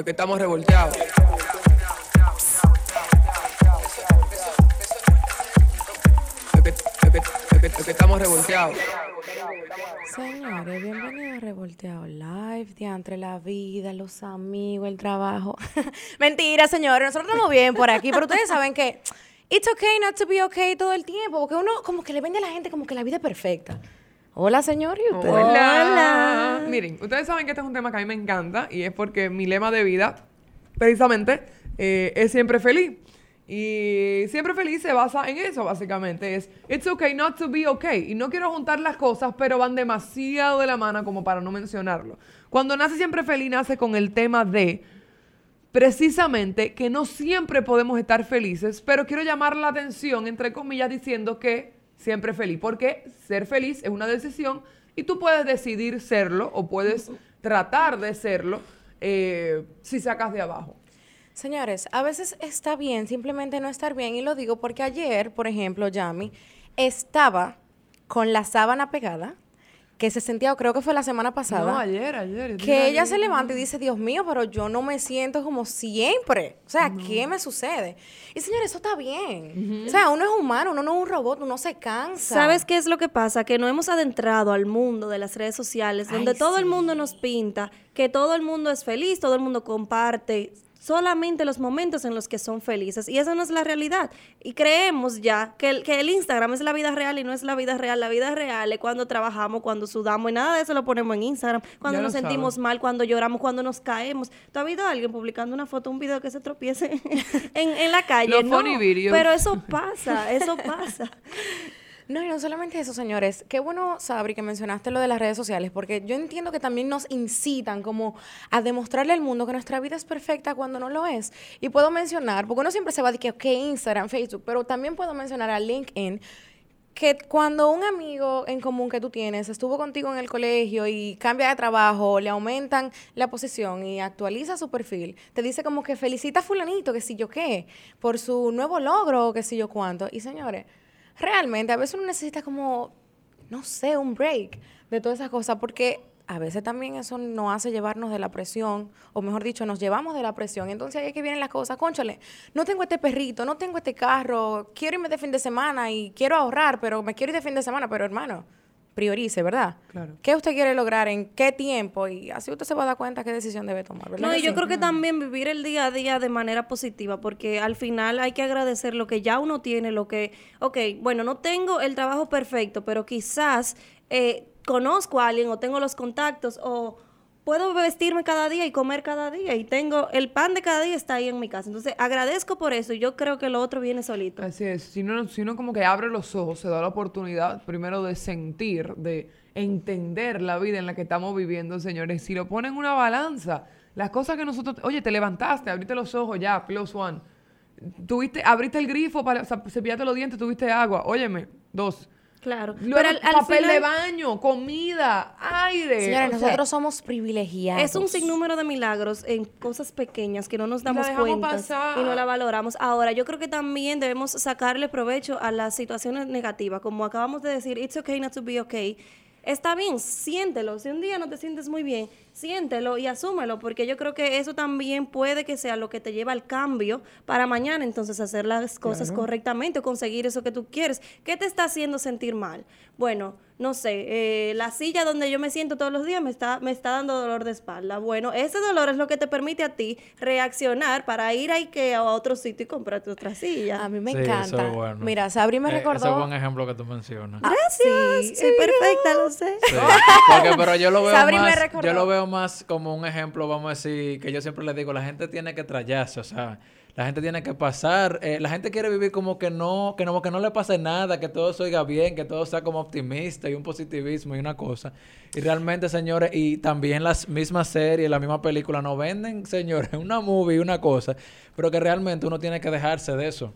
Es que estamos revolteados. Es estamos revolteados. Señores, bienvenidos a Revolteado Live, entre la vida, los amigos, el trabajo. Mentira, señores, nosotros estamos bien por aquí, pero ustedes saben que it's okay not to be okay todo el tiempo, porque uno como que le vende a la gente como que la vida es perfecta. Hola, señor, ¿y usted? Hola. Miren, ustedes saben que este es un tema que a mí me encanta y es porque mi lema de vida, precisamente, eh, es siempre feliz. Y siempre feliz se basa en eso, básicamente. Es, it's okay not to be okay. Y no quiero juntar las cosas, pero van demasiado de la mano como para no mencionarlo. Cuando nace siempre feliz, nace con el tema de precisamente que no siempre podemos estar felices, pero quiero llamar la atención, entre comillas, diciendo que siempre feliz, porque ser feliz es una decisión y tú puedes decidir serlo o puedes tratar de serlo eh, si sacas de abajo. Señores, a veces está bien simplemente no estar bien y lo digo porque ayer, por ejemplo, Yami estaba con la sábana pegada, que se sentía, creo que fue la semana pasada. No, ayer, ayer. que ella se levanta y dice, Dios mío, pero yo no me siento como siempre. O sea, ¿qué me sucede? Y señores, eso está bien. O sea, uno es humano, uno no es un robot, uno se cansa. ¿Sabes qué es lo que pasa? Que no hemos adentrado al mundo de las redes sociales, donde Ay, todo el mundo nos pinta, que todo el mundo es feliz, todo el mundo comparte solamente los momentos en los que son felices. Y esa no es la realidad. Y creemos ya que el, que el Instagram es la vida real y no es la vida real. La vida real es cuando trabajamos, cuando sudamos y nada de eso lo ponemos en Instagram. Cuando Ya nos sentimos saben. mal, cuando lloramos, cuando nos caemos. ¿Tú has visto a alguien publicando una foto, un video que se tropiece en, en la calle? Los no, funny videos. pero eso pasa, eso pasa. No, y no solamente eso, señores. Qué bueno, Sabri, que mencionaste lo de las redes sociales, porque yo entiendo que también nos incitan como a demostrarle al mundo que nuestra vida es perfecta cuando no lo es. Y puedo mencionar, porque uno siempre se va de que, Instagram, Facebook, pero también puedo mencionar a LinkedIn, que cuando un amigo en común que tú tienes estuvo contigo en el colegio y cambia de trabajo, le aumentan la posición y actualiza su perfil, te dice como que felicita a fulanito, que si yo qué, por su nuevo logro, que si yo cuánto. Y señores, realmente a veces uno necesita como, no sé, un break de todas esas cosas, porque a veces también eso nos hace llevarnos de la presión, o mejor dicho, nos llevamos de la presión. Entonces ahí es que vienen las cosas, conchale, no tengo este perrito, no tengo este carro, quiero irme de fin de semana y quiero ahorrar, pero me quiero ir de fin de semana, pero hermano, priorice, ¿verdad? Claro. ¿Qué usted quiere lograr en qué tiempo? Y así usted se va a dar cuenta qué decisión debe tomar, ¿verdad? No, y yo sí? creo que también vivir el día a día de manera positiva, porque al final hay que agradecer lo que ya uno tiene, lo que, ok, bueno, no tengo el trabajo perfecto, pero quizás eh, conozco a alguien o tengo los contactos o puedo vestirme cada día y comer cada día y tengo el pan de cada día está ahí en mi casa. Entonces agradezco por eso y yo creo que lo otro viene solito. Así es, si uno, si como que abre los ojos, se da la oportunidad primero de sentir, de entender la vida en la que estamos viviendo, señores. Si lo ponen en una balanza, las cosas que nosotros, oye, te levantaste, abriste los ojos ya, plus one. Tuviste, abriste el grifo para cepillarte los dientes, tuviste agua, óyeme, dos. Claro. Luego, pero al, al papel de baño, comida, aire. Sea, nosotros somos privilegiados. Es un sinnúmero de milagros en cosas pequeñas que no nos damos cuenta pasar. y no la valoramos. Ahora, yo creo que también debemos sacarle provecho a las situaciones negativas. Como acabamos de decir, it's okay not to be okay. Está bien, siéntelo. Si un día no te sientes muy bien, siéntelo y asúmelo, porque yo creo que eso también puede que sea lo que te lleva al cambio para mañana, entonces hacer las cosas correctamente o conseguir eso que tú quieres. ¿Qué te está haciendo sentir mal? Bueno, no sé, eh, la silla donde yo me siento todos los días me está, me está dando dolor de espalda. Bueno, ese dolor es lo que te permite a ti reaccionar para ir a Ikea o a otro sitio y comprarte otra silla. A mí me Sí, eso encanta. es bueno. Mira, Sabri me Eh, recordó. Ese es buen ejemplo que tú mencionas. Gracias, soy perfecta, lo sé. Sí, Porque, pero yo lo veo Sabri me recordó. yo lo veo más como un ejemplo, vamos a decir, que yo siempre le digo, la gente tiene que trallarse, o sea, la gente tiene que pasar, eh, la gente quiere vivir como que no, que no, que no le pase nada, que todo se oiga bien, que todo sea como optimista y un positivismo y una cosa. Y realmente, señores, y también las mismas series, las mismas películas no venden, señores, una movie, una cosa, pero que realmente uno tiene que dejarse de eso.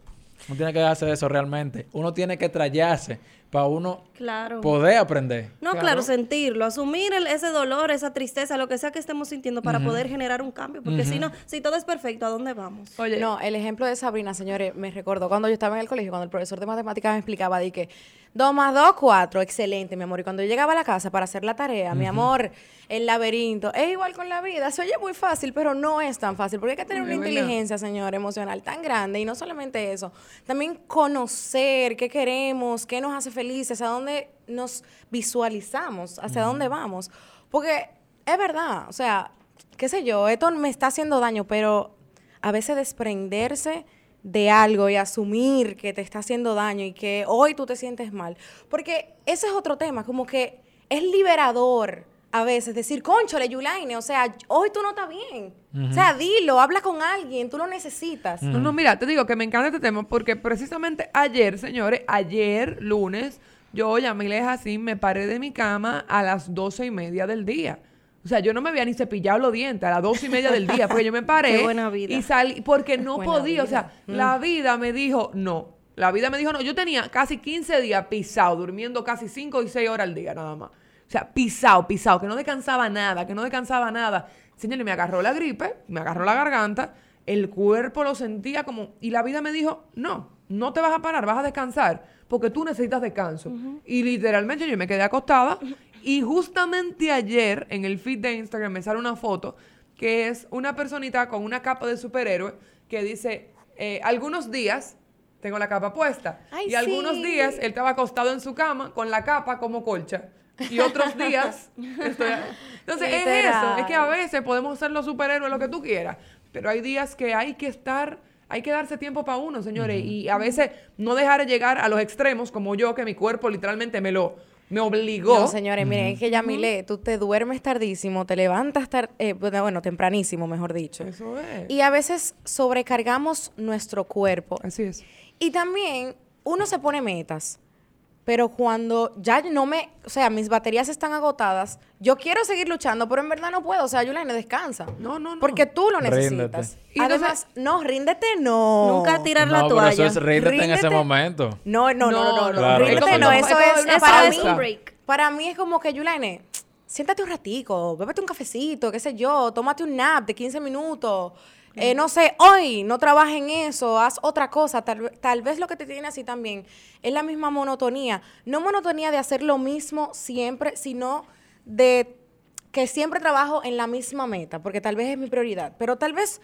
Uno tiene que dejarse de eso realmente. Uno tiene que trallarse para uno Claro. poder aprender. No, claro, Claro. sentirlo, asumir el- ese dolor, esa tristeza, lo que sea que estemos sintiendo para poder generar un cambio. Porque si no, si todo es perfecto, ¿a dónde vamos? Oye, No, el ejemplo de Sabrina, señores, me recordó cuando yo estaba en el colegio, cuando el profesor de matemáticas me explicaba de que 2 más 2, 4, excelente, mi amor. Y cuando yo llegaba a la casa para hacer la tarea, mi amor, el laberinto, es igual con la vida. Se oye muy fácil, pero no es tan fácil, porque hay que tener una verdad. inteligencia, señor, emocional tan grande. Y no solamente eso, también conocer qué queremos, qué nos hace felices, a dónde nos visualizamos, hacia dónde vamos. Porque es verdad, o sea, qué sé yo, esto me está haciendo daño, pero a veces desprenderse de algo y asumir que te está haciendo daño y que hoy tú te sientes mal. Porque ese es otro tema, como que es liberador a veces decir, conchole, Yulaine, o sea, hoy tú no estás bien. O sea, dilo, habla con alguien, tú lo necesitas. No, no, mira, te digo que me encanta este tema porque precisamente ayer, señores, ayer, lunes, yo llamé así, me paré de mi cama a las doce y media del día. O sea, yo no me había ni cepillado los dientes a las doce y media del día porque yo me paré Qué buena vida. y salí porque no Buena podía. O sea, la vida me dijo no. La vida me dijo no. Yo tenía casi 15 días pisado, durmiendo casi 5 y 6 horas al día nada más. O sea, pisado, pisado, que no descansaba nada, que no descansaba nada. Señores, me agarró la gripe, me agarró la garganta, el cuerpo lo sentía como... Y la vida me dijo, no, no te vas a parar, vas a descansar, porque tú necesitas descanso. Y literalmente yo me quedé acostada y justamente ayer en el feed de Instagram me sale una foto que es una personita con una capa de superhéroe que dice, eh, algunos días tengo la capa puesta. Ay, y algunos días él estaba acostado en su cama con la capa como colcha. Y otros días estoy... Entonces es eso, es que a veces podemos ser los superhéroes, lo que tú quieras, pero hay días que hay que estar, hay que darse tiempo para uno, señores, y a veces no dejar de llegar a los extremos como yo, que mi cuerpo literalmente me lo, me obligó. No, señores, miren, es que ya Mile, tú te duermes tardísimo, te levantas tar- eh, bueno, bueno, tempranísimo, mejor dicho. Eso es. Y a veces sobrecargamos nuestro cuerpo. Así es. Y también uno se pone metas. Pero cuando ya no me, o sea, mis baterías están agotadas, yo quiero seguir luchando, pero en verdad no puedo. O sea, Yulaine, descansa. No, no, no. Porque tú lo Ríndete. necesitas. Y Además, no, ríndete no. Nunca tirar la no, pero eso toalla. es ríndete en ese Ríndete. momento. No, no, no, no, no. no. Claro, Ríndete no, eso Es para mí. break. Para mí es como que, Yulaine, siéntate un ratico, bébete un cafecito, qué sé yo, tómate un nap de 15 minutos. Eh, no sé, hoy no trabajes en eso, haz otra cosa. Tal, tal vez lo que te tiene así también es la misma monotonía. No monotonía de hacer lo mismo siempre, sino de que siempre trabajo en la misma meta, porque tal vez es mi prioridad. Pero tal vez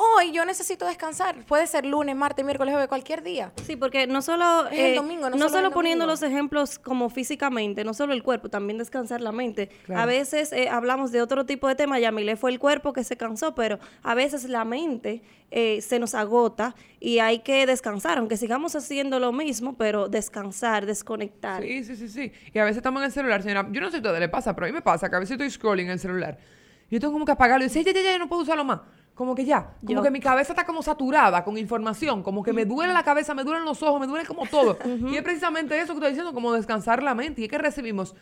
hoy yo necesito descansar. Puede ser lunes, martes, miércoles, jueves, cualquier día. Sí, porque no solo, Es el eh, domingo, no no solo poniendo domingo. los ejemplos como físicamente, no solo el cuerpo, también descansar la mente. Claro. A veces eh, hablamos de otro tipo de tema, Yamile fue el cuerpo que se cansó, pero a veces la mente eh, se nos agota y hay que descansar, aunque sigamos haciendo lo mismo, pero descansar, desconectar. Sí, sí, sí, sí. Y a veces estamos en el celular, señora. Yo no sé si a ustedes le pasa, pero a mí me pasa que a veces estoy scrolling en el celular. Yo tengo como que apagarlo y decir, ya, ya, ya, ya, no puedo usarlo más. Como que ya. Como Yo. que mi cabeza está como saturada con información. Como que me duele la cabeza, me duelen los ojos, me duele como todo. Y es precisamente eso que estoy diciendo, como descansar la mente. Y es que recibimos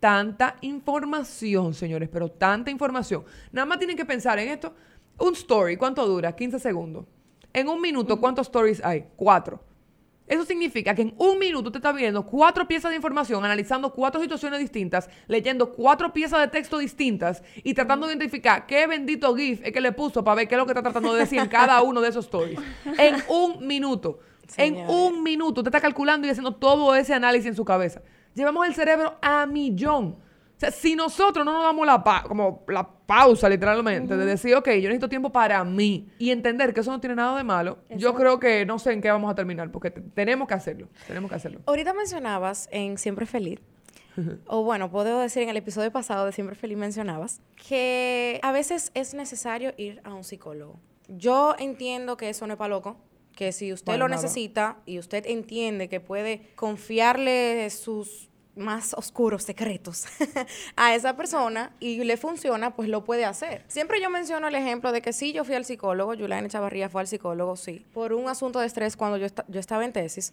tanta información, señores, pero tanta información. Nada más tienen que pensar en esto. Un story, ¿cuánto dura? 15 segundos. En un minuto, ¿cuántos stories hay? Cuatro. Eso significa que en un minuto te estás viendo cuatro piezas de información, analizando cuatro situaciones distintas, leyendo cuatro piezas de texto distintas y tratando de identificar qué bendito GIF es que le puso para ver qué es lo que está tratando de decir en cada uno de esos stories. En un minuto. En un minuto. Te está calculando y haciendo todo ese análisis en su cabeza. Llevamos el cerebro a millón. O sea, si nosotros no nos damos la, pa- como la pausa, literalmente, de decir, ok, yo necesito tiempo para mí y entender que eso no tiene nada de malo, yo creo que no sé en qué vamos a terminar, porque te- tenemos que hacerlo. Tenemos que hacerlo. Ahorita mencionabas en Siempre Feliz, o bueno, puedo decir en el episodio pasado de Siempre Feliz mencionabas, que a veces es necesario ir a un psicólogo. Yo entiendo que eso no es para loco, que si usted lo nada. necesita y usted entiende que puede confiarle sus más oscuros secretos a esa persona y le funciona, pues lo puede hacer. Siempre yo menciono el ejemplo de que sí, yo fui al psicólogo, Yulaine Chavarría fue al psicólogo, sí, por un asunto de estrés cuando yo, esta- yo estaba en tesis.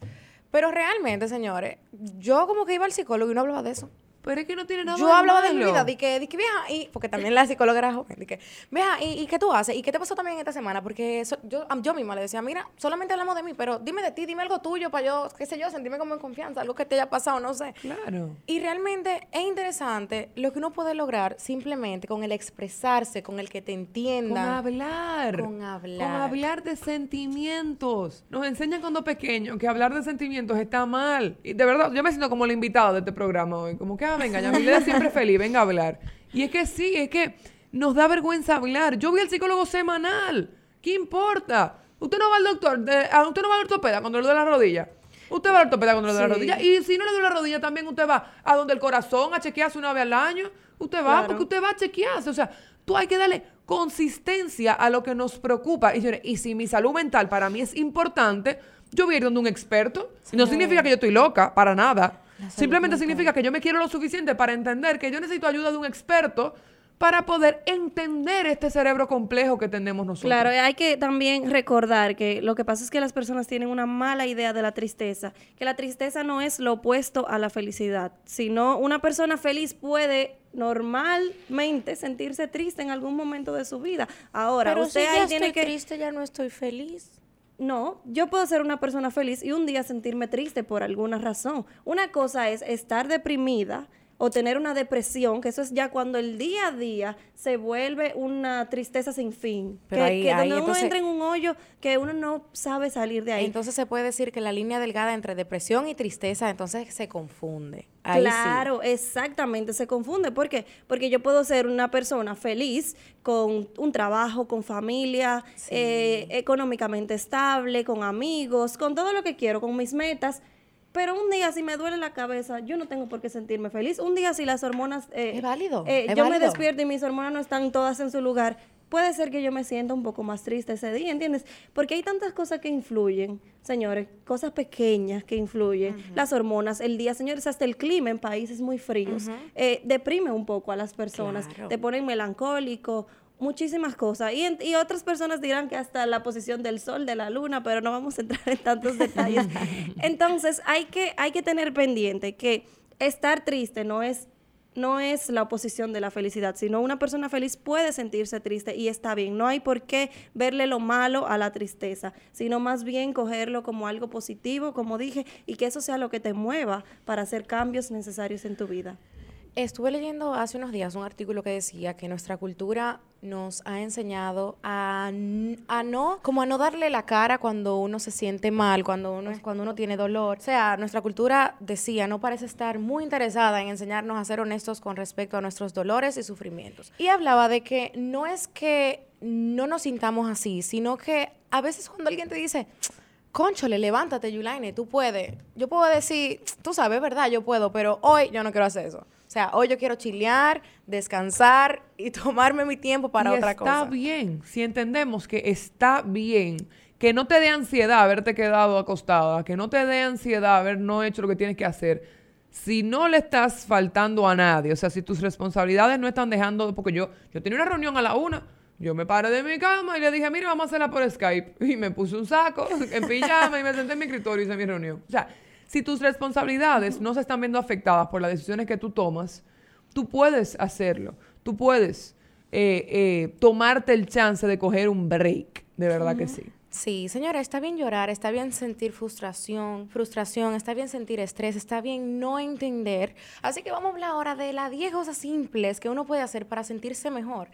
Pero realmente, señores, yo como que iba al psicólogo y no hablaba de eso. Pero es que no tiene nada Yo hablaba de mi vida, di que, di que vieja, y, porque también la psicóloga era joven, que, vieja, ¿y, y qué tú haces? ¿Y qué te pasó también esta semana? Porque yo, yo misma le decía, mira, solamente hablamos de mí, pero dime de ti, dime algo tuyo para yo, qué sé yo, sentirme como en confianza, algo que te haya pasado, no sé. Claro. Y realmente es interesante lo que uno puede lograr simplemente con el expresarse, con el que te Con entiendan. hablar. Con hablar. Con hablar de sentimientos. Nos enseñan cuando pequeños que hablar de sentimientos está mal. Y de verdad, yo me siento como la invitada de este programa hoy. Como que, ah, venga, Yamileda siempre feliz, venga a hablar. Y es que sí, es que nos da vergüenza hablar. Yo voy al psicólogo semanal. ¿Qué importa? Usted no va al doctor, de- ah, usted no va al ortopeda cuando le duele la rodilla. Usted va al ortopeda cuando le duele la Sí. rodilla. Y si no le duele la rodilla, también usted va a donde el corazón a chequearse una vez al año. Usted va Claro. porque usted va a chequearse. O sea, tú hay que darle consistencia a lo que nos preocupa. Y, señores, y si mi salud mental para mí es importante, yo voy a ir donde un experto. No significa que yo estoy loca, para nada. Simplemente significa que yo me quiero lo suficiente para entender que yo necesito ayuda de un experto para poder entender este cerebro complejo que tenemos nosotros. Claro, hay que también recordar que lo que pasa es que las personas tienen una mala idea de la tristeza, que la tristeza no es lo opuesto a la felicidad, sino una persona feliz puede normalmente sentirse triste en algún momento de su vida. Ahora, pero usted si ahí ya tiene estoy que triste, ya no estoy feliz. No, yo puedo ser una persona feliz y un día sentirme triste por alguna razón. Una cosa es estar deprimida o tener una depresión, que eso es ya cuando el día a día se vuelve una tristeza sin fin. Pero que ahí- que ahí, donde uno entonces- entra en un hoyo que uno no sabe salir de ahí. Entonces se puede decir que la línea delgada entre depresión y tristeza entonces se confunde. Ahí sí. Claro, exactamente, se confunde. ¿Por qué? Porque yo puedo ser una persona feliz con un trabajo, con familia, eh, económicamente estable, con amigos, con todo lo que quiero, con mis metas. Pero un día si me duele la cabeza, yo no tengo por qué sentirme feliz. Un día si las hormonas... eh, Es válido, eh, es yo me despierto y mis hormonas no están todas en su lugar. Puede ser que yo me sienta un poco más triste ese día, ¿entiendes? Porque hay tantas cosas que influyen, señores, cosas pequeñas que influyen. Las hormonas, el día, señores, hasta el clima en países muy fríos eh, deprime un poco a las personas, Claro. te ponen melancólico, muchísimas cosas. Y, en- y otras personas dirán que hasta la posición del sol, de la luna, pero no vamos a entrar en tantos detalles. Entonces, hay que, hay que tener pendiente que estar triste no es no es la oposición de la felicidad, sino una persona feliz puede sentirse triste y está bien. No hay por qué verle lo malo a la tristeza, sino más bien cogerlo como algo positivo, como dije, y que eso sea lo que te mueva para hacer cambios necesarios en tu vida. Estuve leyendo hace unos días un artículo que decía que nuestra cultura nos ha enseñado a, a no, como a no darle la cara cuando uno se siente mal, cuando uno, cuando uno tiene dolor. O sea, nuestra cultura decía, no parece estar muy interesada en enseñarnos a ser honestos con respecto a nuestros dolores y sufrimientos. Y hablaba de que no es que no nos sintamos así, sino que a veces cuando alguien te dice, Conchole, levántate, Yulaine, tú puedes. Yo puedo decir, tú sabes, ¿verdad? Yo puedo, pero hoy yo no quiero hacer eso. O sea, hoy yo quiero chilear, descansar y tomarme mi tiempo para y otra está cosa. bien, si entendemos que está bien, que no te dé ansiedad haberte quedado acostada, que no te dé ansiedad haber no hecho lo que tienes que hacer. Si no le estás faltando a nadie, o sea, si tus responsabilidades no están dejando, porque yo, yo tenía una reunión a la una, yo me paré de mi cama y le dije, mira, vamos a hacerla por Skype. Y me puse un saco en pijama y me senté en mi escritorio y hice mi reunión. O sea, si tus responsabilidades no se están viendo afectadas por las decisiones que tú tomas, tú puedes hacerlo. Tú puedes eh, eh, tomarte el chance de coger un break. De verdad que sí. Sí, señora, está bien llorar, está bien sentir frustración, frustración, está bien sentir estrés, está bien no entender. Así que vamos a hablar ahora de las 10 cosas simples que uno puede hacer para sentirse mejor.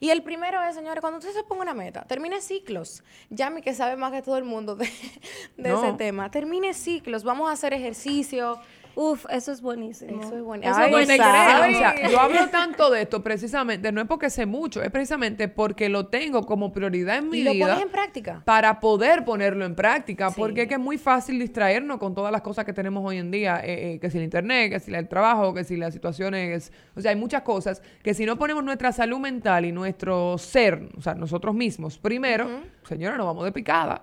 Y el primero es, señores, cuando usted se ponga una meta, termine ciclos. Yami, que sabe más que todo el mundo de, de No. ese tema, termine ciclos, vamos a hacer ejercicio. Uf, eso es buenísimo. Eso es bueno. Eso Ay, es buenísimo. O sea, yo hablo tanto de esto precisamente, no es porque sé mucho, es precisamente porque lo tengo como prioridad en mi Y lo vida. pones en práctica. para poder ponerlo en práctica, Sí. porque es que es muy fácil distraernos con todas las cosas que tenemos hoy en día, eh, eh, que si el internet, que si el trabajo, que si las situaciones, o sea, hay muchas cosas que si no ponemos nuestra salud mental y nuestro ser, o sea, nosotros mismos primero, señora, nos vamos de picada,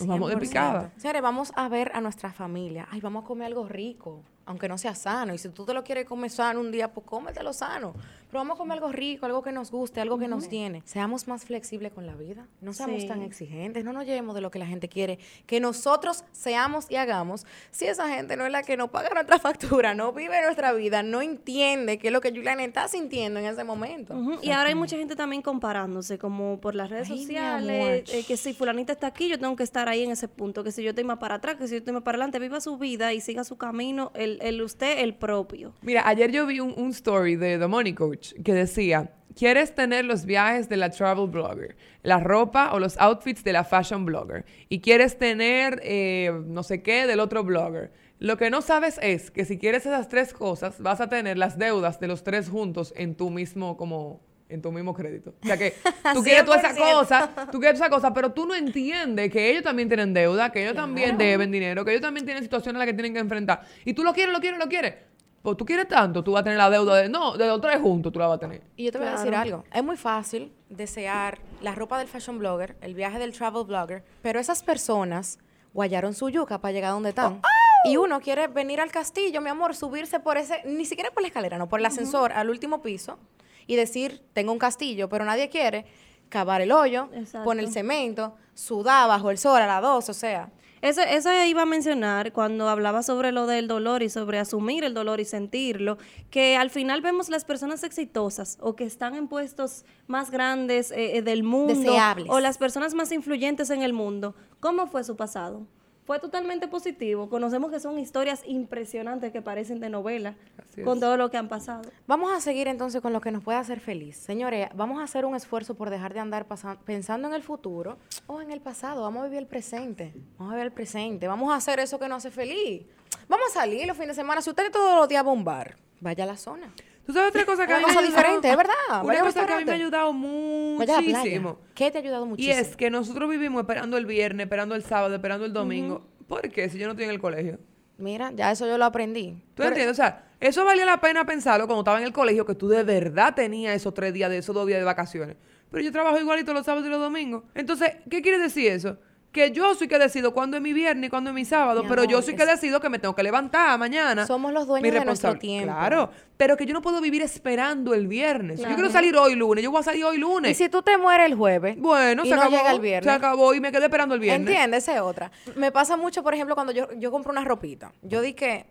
nos vamos de 100%. picada. Señores, vamos a ver a nuestra familia. Ay, vamos a comer algo rico, aunque no sea sano. Y si tú te lo quieres comer sano un día, pues cómetelo sano. Pero vamos a comer algo rico, algo que nos guste, algo que nos tiene. Seamos más flexibles con la vida, no seamos Sí. tan exigentes, no nos llevemos de lo que la gente quiere, que nosotros seamos y hagamos. Si esa gente no es la que nos paga nuestra factura, no vive nuestra vida, no entiende qué es lo que Julian está sintiendo en ese momento. Y ahora hay mucha gente también comparándose, como por las redes Ay, sociales, eh, que si fulanita está aquí, yo tengo que estar ahí en ese punto, que si yo estoy más para atrás, que si yo estoy más para adelante, viva su vida y siga su camino, el, el usted, el propio. Mira, ayer yo vi un, un story de The Money Coach que decía, ¿quieres tener los viajes de la travel blogger, la ropa o los outfits de la fashion blogger? Y quieres tener eh, no sé qué del otro blogger. Lo que no sabes es que si quieres esas tres cosas, vas a tener las deudas de los tres juntos en tu mismo como en tu mismo crédito. O sea que tú quieres toda esa 100%. cosa, tú quieres esa cosa, pero tú no entiendes que ellos también tienen deuda, que ellos también deben dinero, que ellos también tienen situaciones a las que tienen que enfrentar. Y tú lo quieres, lo quieres, lo quieres. Pues tú quieres tanto, tú vas a tener la deuda de, no, de los tres juntos tú la vas a tener. Y yo te voy a decir algo. Es muy fácil desear la ropa del fashion blogger, el viaje del travel blogger, pero esas personas guayaron su yuca para llegar donde están. Y uno quiere venir al castillo, mi amor, subirse por ese, ni siquiera por la escalera, no, por el ascensor al último piso y decir, tengo un castillo, pero nadie quiere cavar el hoyo, Exacto. poner el cemento, sudar bajo el sol a las dos, o sea. Eso, eso iba a mencionar cuando hablaba sobre lo del dolor y sobre asumir el dolor y sentirlo, que al final vemos las personas exitosas o que están en puestos más grandes eh, eh, del mundo Deseables. o las personas más influyentes en el mundo. ¿Cómo fue su pasado? Fue totalmente positivo. Conocemos que son historias impresionantes que parecen de novela Así con es. todo lo que han pasado. Vamos a seguir entonces con lo que nos puede hacer feliz. Señores, vamos a hacer un esfuerzo por dejar de andar pensando en el futuro o en el pasado. Vamos a vivir el presente. Vamos a vivir el presente. Vamos a hacer eso que nos hace feliz. Vamos a salir los fines de semana. Si usted todos los días va a un bar, vaya a la zona. ¿Tú sabes otra cosa que Una a mí me cosa ayudado? diferente, es verdad. Una Vaya cosa que a mí me ha ayudado muchísimo. ¿Qué te ha ayudado Y muchísimo? es que nosotros vivimos esperando el viernes, esperando el sábado, esperando el domingo. ¿Por qué? Si yo no estoy en el colegio. Mira, ya eso yo lo aprendí. ¿Tú Pero- entiendes? O sea, eso valía la pena pensarlo cuando estaba en el colegio, que tú de verdad tenías esos tres días, de esos dos días de vacaciones. Pero yo trabajo igualito los sábados y los domingos. Entonces, ¿qué quiere decir eso? Que yo soy que decido cuándo es mi viernes y cuándo es mi sábado, Mi pero yo soy es- que decido que me tengo que levantar mañana. Somos los dueños de nuestro tiempo. Claro, pero que yo no puedo vivir esperando el viernes. Yo quiero salir hoy lunes, yo voy a salir hoy lunes. Y si tú te mueres el jueves Bueno, y se no acabó. llega el viernes. Se acabó y me quedé esperando el viernes. ¿Entiendes? Esa es otra. Me pasa mucho, por ejemplo, cuando yo, yo compro una ropita. Yo di que,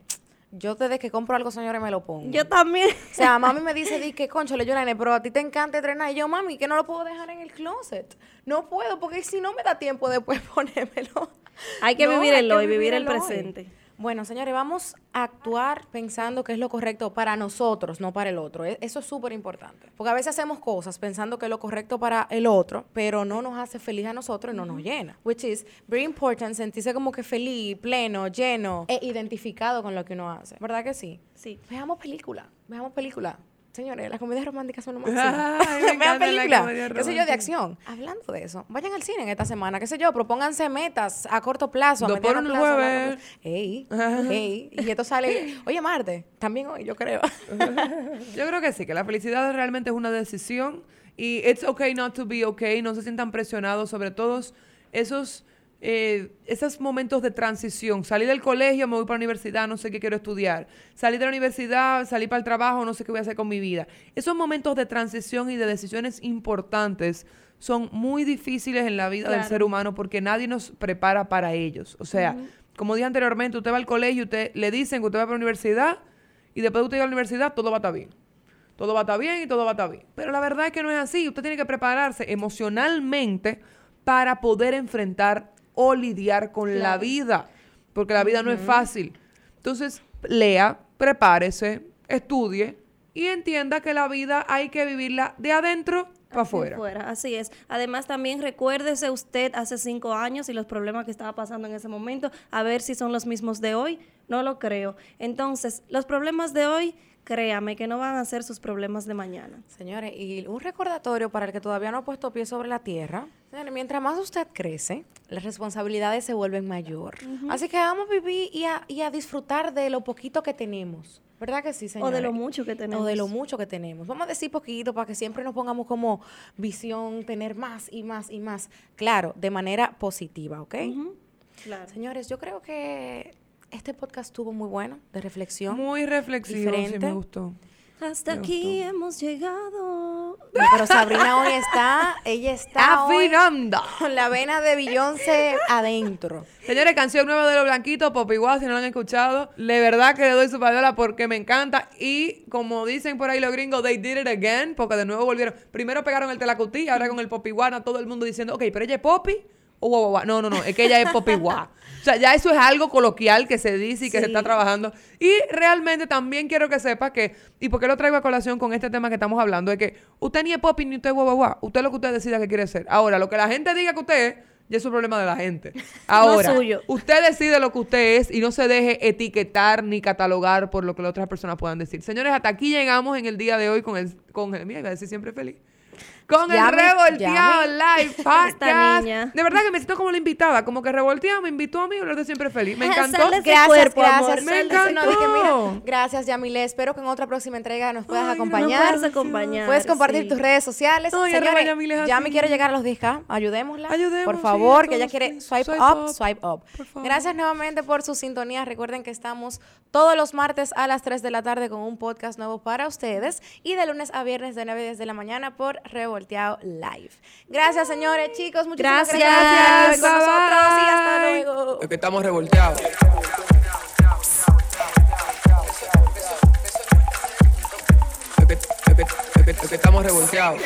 yo desde que compro algo, señores, me lo pongo. Yo también. O sea, mami me dice, di que, concho, le llorane, pero a ti te encanta entrenar. Y yo, mami, que no lo puedo dejar en el closet. No puedo, porque si no me da tiempo después ponérmelo. Hay que No, vivir el hoy, vivir el presente. Bueno, señores, vamos a actuar pensando que es lo correcto para nosotros, no para el otro. E- Eso es súper importante. Porque a veces hacemos cosas pensando que es lo correcto para el otro, pero no nos hace feliz a nosotros y no nos llena. Which is very important sentirse como que feliz, pleno, lleno e identificado con lo que uno hace. ¿Verdad que sí? Sí. Veamos película, veamos película. Señores, las comedias románticas son lo Ay, máximo. me Vean encanta la película, comedia qué sé yo, de acción. Hablando de eso, vayan al cine en esta semana, qué sé yo, propónganse metas a corto plazo, a mediano plazo, a largo jueves. plazo. Ey, ey, y esto sale, oye, Marte, también hoy, yo creo. Yo creo que sí, que la felicidad realmente es una decisión y it's okay not to be okay, no se sientan presionados sobre todos esos, eh, esos momentos de transición. Salir del colegio, me voy para la universidad, no sé qué quiero estudiar. Salir de la universidad, salir para el trabajo, no sé qué voy a hacer con mi vida. Esos momentos de transición y de decisiones importantes son muy difíciles en la vida del ser humano porque nadie nos prepara para ellos. O sea, como dije anteriormente, usted va al colegio, usted le dicen que usted va para la universidad y después de usted ir a la universidad todo va a estar bien. Todo va a estar bien y todo va a estar bien. Pero la verdad es que no es así. Usted tiene que prepararse emocionalmente para poder enfrentar o lidiar con la vida. Porque la vida no es fácil. Entonces, lea, prepárese, estudie y entienda que la vida hay que vivirla de adentro para afuera, así es. Además, también recuérdese usted hace cinco años y los problemas que estaba pasando en ese momento, a ver si son los mismos de hoy. No lo creo. Entonces, los problemas de hoy, créame que no van a ser sus problemas de mañana. Señores, y un recordatorio para el que todavía no ha puesto pie sobre la tierra. Señores, mientras más usted crece, las responsabilidades se vuelven mayor. Así que vamos a vivir y a, y a disfrutar de lo poquito que tenemos. ¿Verdad que sí, O señores? de lo mucho que tenemos. O de lo mucho que tenemos. Vamos a decir poquito para que siempre nos pongamos como visión, tener más y más y más. Claro, de manera positiva, ¿ok? Claro. Señores, yo creo que este podcast estuvo muy bueno, de reflexión. Muy reflexivo, sí Diferente. me gustó. Hasta aquí hemos llegado. No, pero Sabrina hoy está, ella está hoy Afinando. con la vena de Beyoncé adentro. Señores, canción nueva de Los Blanquitos, Poppy Wow, si no la han escuchado. De verdad que le doy su payola porque me encanta. Y como dicen por ahí los gringos, they did it again, porque de nuevo volvieron. Primero pegaron el Telacutí, ahora con el Poppy Wow, a todo el mundo diciendo, ok, pero ella es Poppy o guau, guau, guau. No, no, no, es que ella es Wow. O sea, ya eso es algo coloquial que se dice y que se está trabajando. Y realmente también quiero que sepa que, y por qué lo traigo a colación con este tema que estamos hablando, es que usted ni es Poppy ni usted es guau. Usted es lo que usted decida que quiere ser. Ahora, lo que la gente diga que usted es, ya es un problema de la gente. Ahora, suyo. usted decide lo que usted es y no se deje etiquetar ni catalogar por lo que las otras personas puedan decir. Señores, hasta aquí llegamos en el día de hoy con el, con el, mira, iba a decir siempre feliz. Con Ya el me- Revolteado Live Podcast. niña. De verdad que me siento como la invitada, como que Revolteado me invitó a mí hablar de siempre feliz. Me encantó. Gracias, cuerpo, gracias. amor, Me encantó. No, dije, mira, gracias, Yamile. Espero que en otra próxima entrega nos puedas Ay, acompañar. Nos puedes acompañar, Puedes compartir sí. tus redes sociales. Ay, arroba Señores, Yamile Yami quiere llegar a los 10K. Ayudémosla. Ayudemos, Por sí, favor, que ella quiere swipe, Swipe up, up. swipe up. Por favor. Gracias nuevamente por su sintonía. Recuerden que estamos todos los martes a las 3 de la tarde con un podcast nuevo para ustedes y de lunes a viernes de 9 a 10 de la mañana por Revolteado Live. Gracias, señores, chicos. Muchísimas gracias, Gracias. por estar con nosotros y hasta luego. Es que estamos revolteados. Es que, es que- es que- es que estamos revolteados.